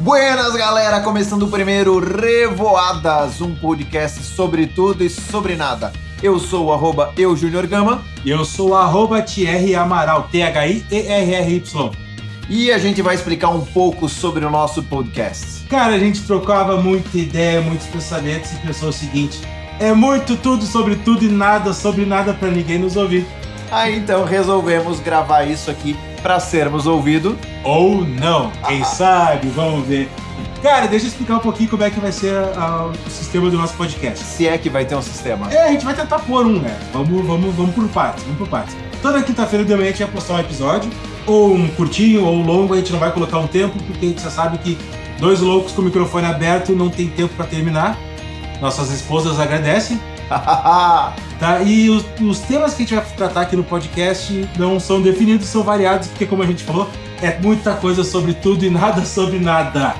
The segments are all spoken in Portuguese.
Buenas, galera! Começando o primeiro Revoadas, um podcast sobre tudo e sobre nada. Eu sou o arroba eu, Junior Gama. E eu sou o arroba Thierry Amaral, T-H-I-E-R-R-Y. E a gente vai explicar um pouco sobre o nosso podcast. Cara, a gente trocava muita ideia, muitos pensamentos e pensou o seguinte: é muito tudo sobre tudo e nada sobre nada para ninguém nos ouvir. Aí então resolvemos gravar isso aqui para sermos ouvidos. Ou não, quem sabe, vamos ver. Cara, deixa eu explicar um pouquinho como é que vai ser a- o sistema do nosso podcast. Se é que vai ter um sistema. É, a gente vai tentar pôr um, né? Vamos, vamos, vamos por partes, vamos por partes. Toda quinta-feira de manhã a gente vai postar um episódio, ou um curtinho, ou um longo, a gente não vai colocar um tempo, porque a gente já sabe que dois loucos com o microfone aberto não tem tempo pra terminar. Nossas esposas agradecem. Tá? E os, os temas que a gente vai tratar aqui no podcast não são definidos, são variados, porque como a gente falou, é muita coisa sobre tudo e nada sobre nada.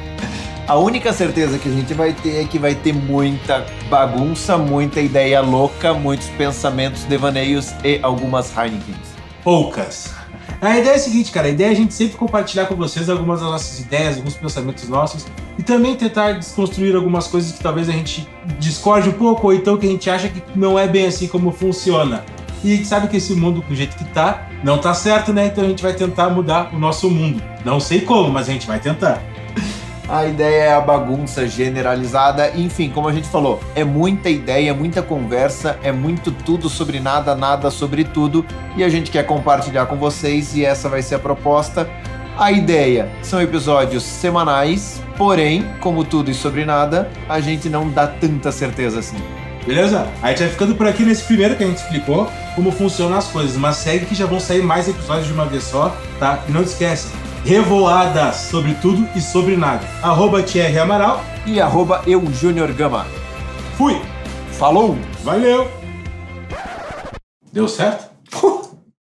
A única certeza que a gente vai ter é que vai ter muita bagunça, muita ideia louca, muitos pensamentos, devaneios e algumas Heinekens. Poucas. A ideia é a seguinte, cara, a ideia é a gente sempre compartilhar com vocês algumas das nossas ideias, alguns pensamentos nossos e também tentar desconstruir algumas coisas que talvez a gente discorde um pouco ou então que a gente acha que não é bem assim como funciona. E a gente sabe que esse mundo, do jeito que tá, não tá certo, né? Então a gente vai tentar mudar o nosso mundo. Não sei como, mas a gente vai tentar. A ideia é a bagunça generalizada, enfim, como a gente falou, é muita ideia, muita conversa, é muito tudo sobre nada, nada sobre tudo, e a gente quer compartilhar com vocês e essa vai ser a proposta. A ideia são episódios semanais, porém, como tudo e sobre nada, a gente não dá tanta certeza assim. Beleza? A gente vai ficando por aqui nesse primeiro que a gente explicou como funcionam as coisas, mas segue que já vão sair mais episódios de uma vez só, tá? E não esquece, revoadas sobre tudo e sobre nada. Arroba Thierry Amaral, E arroba eu, Junior Gama. fui! Falou! Valeu! Deu certo?